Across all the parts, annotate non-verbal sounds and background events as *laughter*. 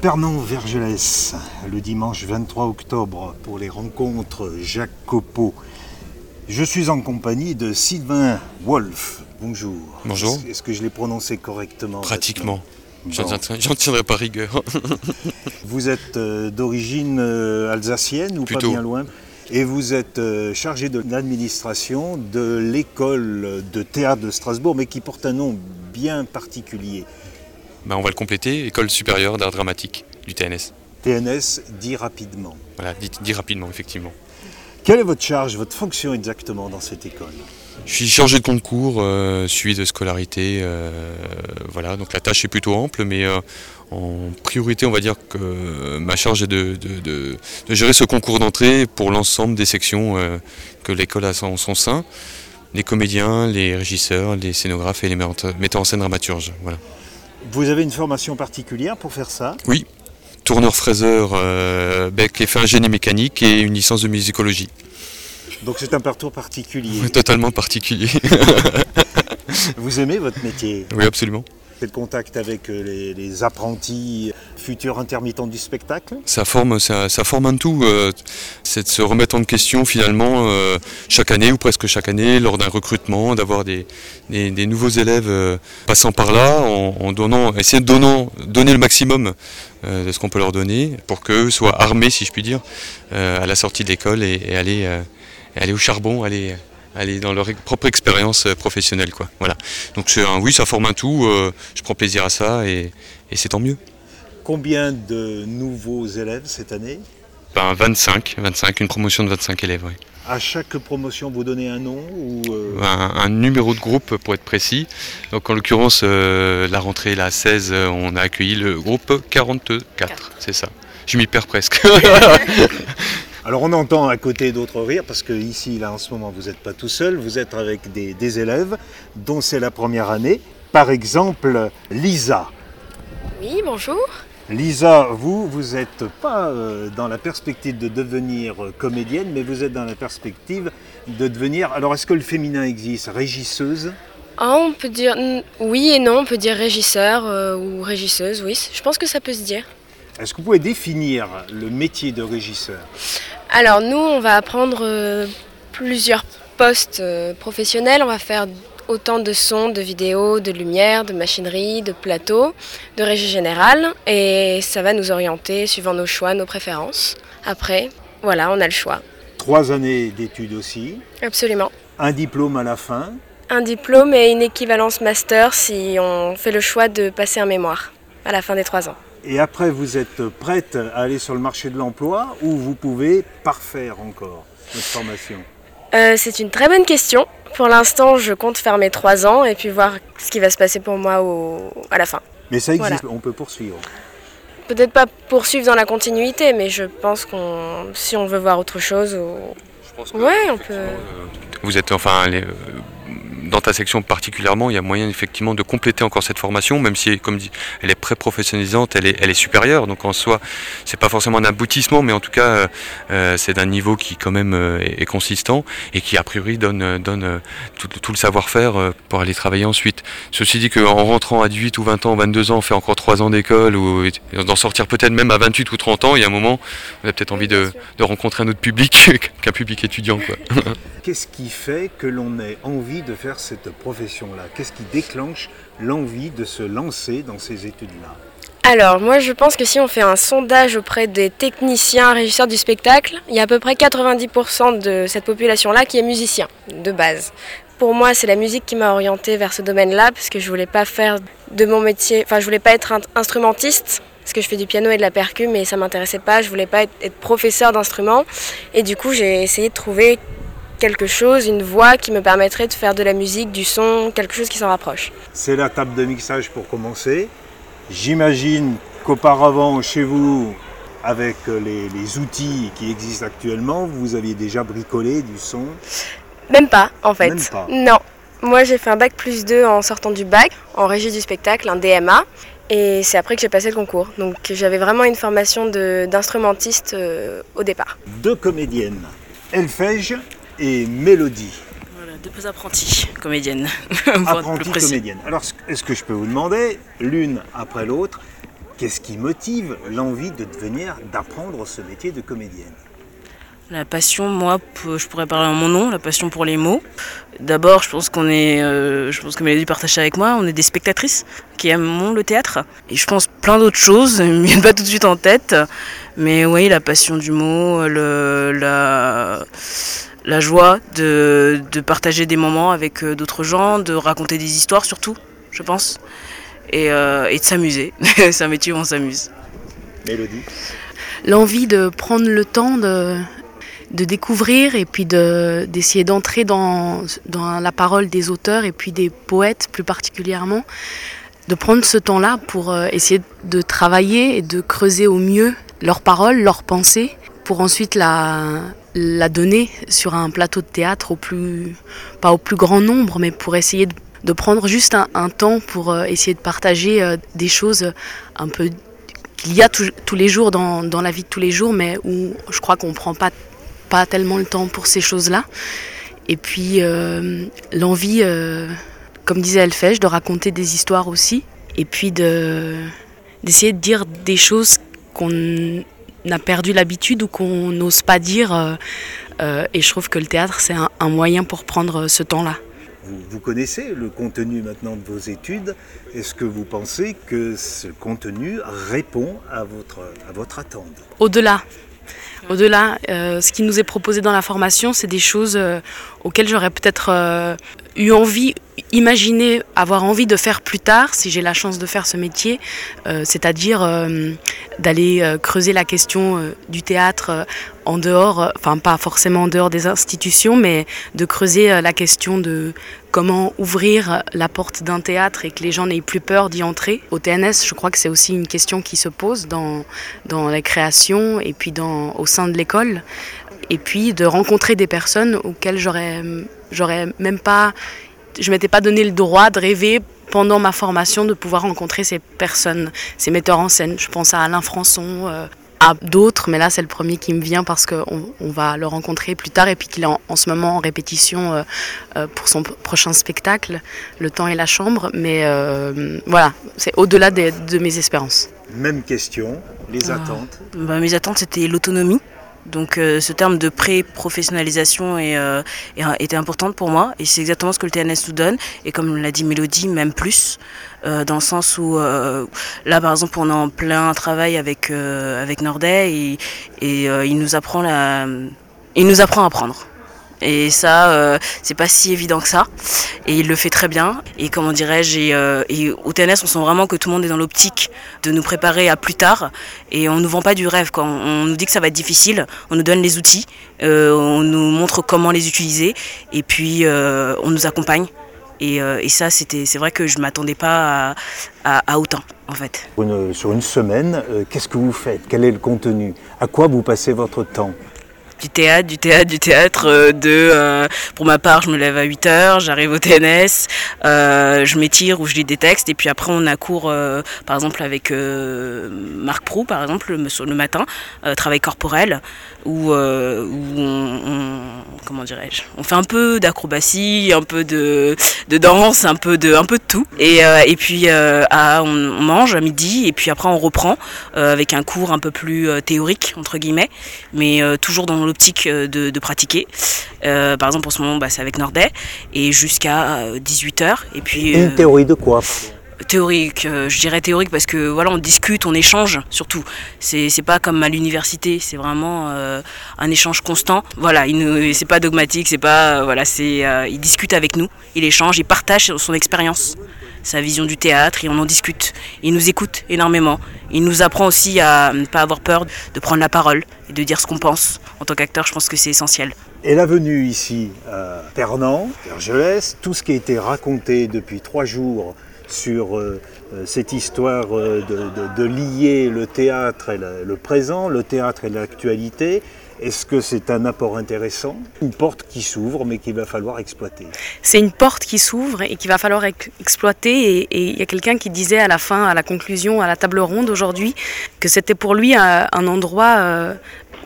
Pernon Vergelès, le dimanche 23 octobre, pour les rencontres Jacques Copeau. Je suis en compagnie de Sylvain Wolf. Bonjour. Bonjour. Est-ce- que je l'ai prononcé correctement Pratiquement. J'en tiendrai pas rigueur. *laughs* Vous êtes euh, d'origine euh, alsacienne ou Plutôt. pas bien loin? Et vous êtes euh, chargé de l'administration de l'école de théâtre de Strasbourg, mais qui porte un nom bien particulier. Bah, on va le compléter, École supérieure d'art dramatique du TNS. TNS dit rapidement. Voilà, dit, dit rapidement, effectivement. Quelle est votre charge, votre fonction exactement dans cette école? Je suis chargé de concours, euh, suivi de scolarité. euh, voilà, donc la tâche est plutôt ample, mais euh, en priorité, on va dire que ma charge est de, de- de- de gérer ce concours d'entrée pour l'ensemble des sections que l'école a en son sein. Les comédiens, les régisseurs, les scénographes et les metteurs en scène dramaturges. Voilà. Vous avez une formation particulière pour faire ça? Tourneur fraiseur, euh, bec et fin génie mécanique et une licence de musicologie. Donc c'est un parcours particulier. Totalement particulier. Vous aimez votre métier? Oui, absolument. Le contact avec euh, les, apprentis futurs intermittents du spectacle Ça forme, ça, forme un tout. euh, c'est de se remettre en question finalement euh, chaque année ou presque chaque année lors d'un recrutement, d'avoir des, nouveaux élèves passant par là, en, donnant, essayer de donner le maximum de ce qu'on peut leur donner pour qu'eux soient armés, si je puis dire, à la sortie de l'école et, et aller, aller au charbon, aller, aller dans leur propre expérience euh, professionnelle. Quoi. Voilà. Donc c'est un, oui, ça forme un tout. euh, je prends plaisir à ça et, et c'est tant mieux. Combien de nouveaux élèves cette année? Ben, 25, 25, une promotion de 25 élèves. oui. À chaque promotion, vous donnez un nom ou euh, Un, un numéro de groupe pour être précis. Donc en l'occurrence, euh, la rentrée la 16, euh, on a accueilli le groupe 44, c'est ça. Je m'y perds presque. *laughs* *laughs* Alors on entend à côté d'autres rires parce que ici, là en ce moment, vous n'êtes pas tout seul, vous êtes avec des, des élèves dont c'est la première année. Par exemple, Lisa. Oui, bonjour. Lisa, vous, vous n'êtes pas euh, dans la perspective de devenir euh, comédienne, mais vous êtes dans la perspective de devenir. Alors est-ce que le féminin existe? Régisseuse? Ah, on peut dire oui et non, on peut dire régisseur euh, ou régisseuse, oui. Je pense que ça peut se dire. Est-ce que vous pouvez définir le métier de régisseur? Alors nous, on va apprendre euh, plusieurs postes euh, professionnels. On va faire autant de sons, de vidéos, de lumière, de machinerie, de plateau, de régie générale. Et ça va nous orienter suivant nos choix, nos préférences. Après, voilà, on a le choix. Trois années d'études aussi, Absolument. un diplôme à la fin. Un diplôme et une équivalence master si on fait le choix de passer un mémoire à la fin des trois ans. Et après, vous êtes prête à aller sur le marché de l'emploi ou vous pouvez parfaire encore votre formation Euh, c'est une très bonne question. Pour l'instant, je compte faire mes trois ans et puis voir ce qui va se passer pour moi au- à la fin. Mais ça existe, Voilà. on peut poursuivre. Peut-être pas poursuivre dans la continuité, mais je pense qu'on, si on veut voir autre chose, ou- ouais, on peut. Vous êtes enfin les- euh, dans ta section particulièrement, il y a moyen effectivement de compléter encore cette formation, même si, comme dit, elle est pré-professionnalisante, elle est, elle est supérieure. Donc en soi, c'est pas forcément un aboutissement, mais en tout cas, euh, euh, c'est d'un niveau qui quand même euh, est, est consistant et qui a priori donne, donne tout, tout le savoir-faire pour aller travailler ensuite. Ceci dit qu'en rentrant à 18 ou 20 ans, 22 ans, on fait encore 3 ans d'école ou d'en sortir peut-être même à 28 ou 30 ans, il y a un moment, on a peut-être envie de, de rencontrer un autre public *laughs* qu'un public étudiant. Quoi. *laughs* Qu'est-ce qui fait que l'on ait envie de faire cette profession-là? Qu'est-ce qui déclenche l'envie de se lancer dans ces études-là? Alors, moi, je pense que si on fait un sondage auprès des techniciens, régisseurs du spectacle, il y a à peu près 90% de cette population-là qui est musicien, de base. Pour moi, c'est la musique qui m'a orientée vers ce domaine-là, parce que je voulais pas faire de mon métier, enfin, je voulais pas être instrumentiste, parce que je fais du piano et de la percu, mais ça m'intéressait pas, je voulais pas être, être professeur d'instruments. Et du coup, j'ai essayé de trouver quelque chose, une voie qui me permettrait de faire de la musique, du son, quelque chose qui s'en rapproche. C'est la table de mixage pour commencer. J'imagine qu'auparavant, chez vous, avec les, les outils qui existent actuellement, vous aviez déjà bricolé du son? Même pas, en fait. Même pas. Non. Moi, j'ai fait un bac plus 2 en sortant du bac, en régie du spectacle, un DMA. Et c'est après que j'ai passé le concours. Donc j'avais vraiment une formation de- d'instrumentiste euh, au départ. Deux comédiennes, Elfège et Mélodie, Voilà, deux apprentis comédiennes. *laughs* apprenties comédiennes. Alors, est-ce que je peux vous demander, l'une après l'autre, Qu'est-ce qui motive l'envie de devenir, d'apprendre ce métier de comédienne? La passion, moi, je pourrais parler en mon nom, la passion pour les mots. D'abord, je pense qu'on est, euh, je pense que Mélodie partage avec moi, on est des spectatrices qui aiment le théâtre. Et je pense plein d'autres choses, *laughs* viennent pas tout de suite en tête. Mais oui, la passion du mot, le, la, la joie de, de partager des moments avec euh, d'autres gens, de raconter des histoires surtout, je pense. Et, euh, et de s'amuser. *laughs* C'est un métier où on s'amuse. Mélodie L'envie de prendre le temps de, de découvrir et puis de- d'essayer d'entrer dans, dans la parole des auteurs et puis des poètes plus particulièrement. De prendre ce temps-là pour euh, essayer de travailler et de creuser au mieux leurs paroles, leurs pensées, pour ensuite la, la donner sur un plateau de théâtre au plus, pas au plus grand nombre, mais pour essayer de, prendre juste un, temps pour euh, essayer de partager euh, des choses un peu qu'il y a tous- les jours dans, dans la vie de tous les jours, mais où je crois qu'on ne prend pas, pas tellement le temps pour ces choses-là. Et puis euh, l'envie, euh, comme disait Elfèche, de raconter des histoires aussi, et puis de d'essayer de dire des choses qu'on a perdu l'habitude ou qu'on n'ose pas dire. euh, euh, et je trouve que le théâtre, c'est un, un moyen pour prendre ce temps-là. vous, vous connaissez le contenu maintenant de vos études. Est-ce que vous pensez que ce contenu répond à votre, à votre attente? Au-delà. Au-delà, euh, ce qui nous est proposé dans la formation, c'est des choses euh, auxquelles j'aurais peut-être euh, eu envie, imaginé avoir envie de faire plus tard, si j'ai la chance de faire ce métier, euh, c'est-à-dire euh, d'aller euh, creuser la question du théâtre en dehors, enfin pas forcément en dehors des institutions, mais de creuser la question de comment ouvrir la porte d'un théâtre et que les gens n'aient plus peur d'y entrer. Au TNS, je crois que c'est aussi une question qui se pose dans, dans les créations et puis dans, au sein de l'école. Et puis de rencontrer des personnes auxquelles j'aurais, j'aurais même pas, je m'étais pas donné le droit de rêver pendant ma formation de pouvoir rencontrer ces personnes, ces metteurs en scène. Je pense à Alain Françon, euh, à d'autres, mais là c'est le premier qui me vient parce qu'on on va le rencontrer plus tard et puis qu'il est en, en ce moment en répétition euh, euh, pour son prochain spectacle, Le temps et la chambre. Mais euh, voilà, c'est au-delà de mes espérances. Même question, les Ah. attentes. Bah, mes attentes, c'était l'autonomie. Donc euh, ce terme de pré-professionnalisation est, euh, était importante pour moi et c'est exactement ce que le TNS nous donne et comme l'a dit Mélodie, même plus, euh, dans le sens où euh, là par exemple on est en plein travail avec, avec Nordet et, il nous apprend il nous apprend à apprendre. Et ça, euh, c'est pas si évident que ça. Et il le fait très bien. Et comment dirais-je, et, euh, au TNS, on sent vraiment que tout le monde est dans l'optique de nous préparer à plus tard. Et on nous vend pas du rêve. On, nous dit que ça va être difficile. On nous donne les outils. euh, on nous montre comment les utiliser. Et puis, on nous accompagne. Et, ça, c'était, c'est vrai que je m'attendais pas à, autant, en fait. Sur une, semaine, qu'est-ce que vous faites? Quel est le contenu? À quoi vous passez votre temps? Du théâtre, du théâtre, du théâtre. euh, de, euh, pour ma part, je me lève à 8 heures, j'arrive au TNS, euh, je m'étire ou je lis des textes, et puis après on a cours, par exemple avec Marc Prou, par exemple, le, le matin, travail corporel, où, on- comment dirais-je, on fait un peu d'acrobatie, un peu de, de danse, un peu de, un peu de tout, et, euh, et puis euh, à, on, on mange à midi, et puis après on reprend euh, avec un cours un peu plus théorique entre guillemets mais toujours dans l'optique de, de pratiquer. Par exemple, en ce moment, bah, c'est avec Nordet, et jusqu'à 18h. Et puis, Une théorie de quoi théorique, euh, je dirais théorique parce que voilà, on discute, on échange surtout. C'est pas comme à l'université, c'est vraiment euh, un échange constant. Voilà, c'est pas dogmatique, c'est pas. euh, voilà, c'est. euh, il discute avec nous, il échange, il partage son expérience, sa vision du théâtre, et on en discute. Il nous écoute énormément. Il nous apprend aussi à ne pas avoir peur de prendre la parole et de dire ce qu'on pense. En tant qu'acteur, je pense que c'est essentiel. Et la venue ici à Pernan, Vergelès, tout ce qui a été raconté depuis trois jours sur euh, euh, cette histoire euh, de, lier le théâtre et le, présent, le théâtre et l'actualité, est-ce que c'est un apport intéressant? Une porte qui s'ouvre mais qu'il va falloir exploiter. C'est une porte qui s'ouvre et qu'il va falloir ex- exploiter. Et il y a quelqu'un qui disait à la fin, à la conclusion, à la table ronde aujourd'hui, que c'était pour lui un, endroit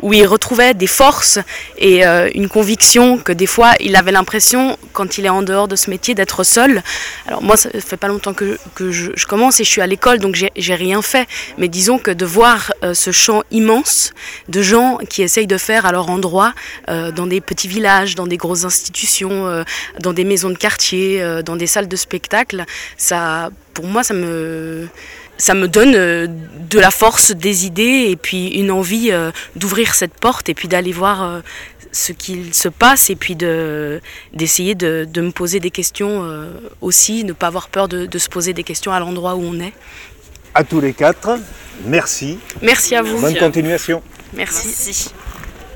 où il retrouvait des forces et euh, une conviction que des fois il avait l'impression, quand il est en dehors de ce métier, d'être seul. Alors moi, ça fait pas longtemps que, je, commence et je suis à l'école, donc j'ai rien fait. Mais disons que de voir euh, ce champ immense de gens qui essayent de faire à leur endroit, euh, dans des petits villages, dans des grosses institutions, dans des maisons de quartier, dans des salles de spectacle, ça, pour moi, ça me ça me donne euh, de la force, des idées et puis une envie euh, d'ouvrir cette porte et puis d'aller voir euh, ce qu'il se passe et puis d'essayer de, de, me poser des questions aussi, ne pas avoir peur de, de se poser des questions à l'endroit où on est. À tous les quatre, merci. Merci à vous. Bonne continuation. Merci. merci.